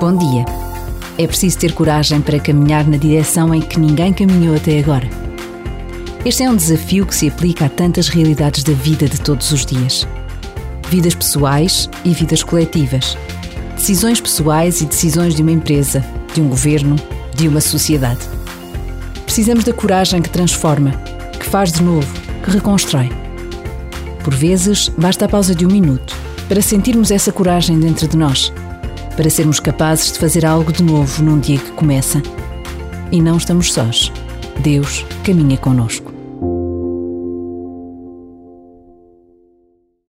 Bom dia. É preciso ter coragem para caminhar na direção em que ninguém caminhou até agora. Este é um desafio que se aplica a tantas realidades da vida de todos os dias. Vidas pessoais e vidas coletivas. Decisões pessoais e decisões de uma empresa, de um governo, de uma sociedade. Precisamos da coragem que transforma, que faz de novo, que reconstrói. Por vezes, basta a pausa de um minuto para sentirmos essa coragem dentro de nós para sermos capazes de fazer algo de novo num dia que começa. E não estamos sós. Deus caminha conosco.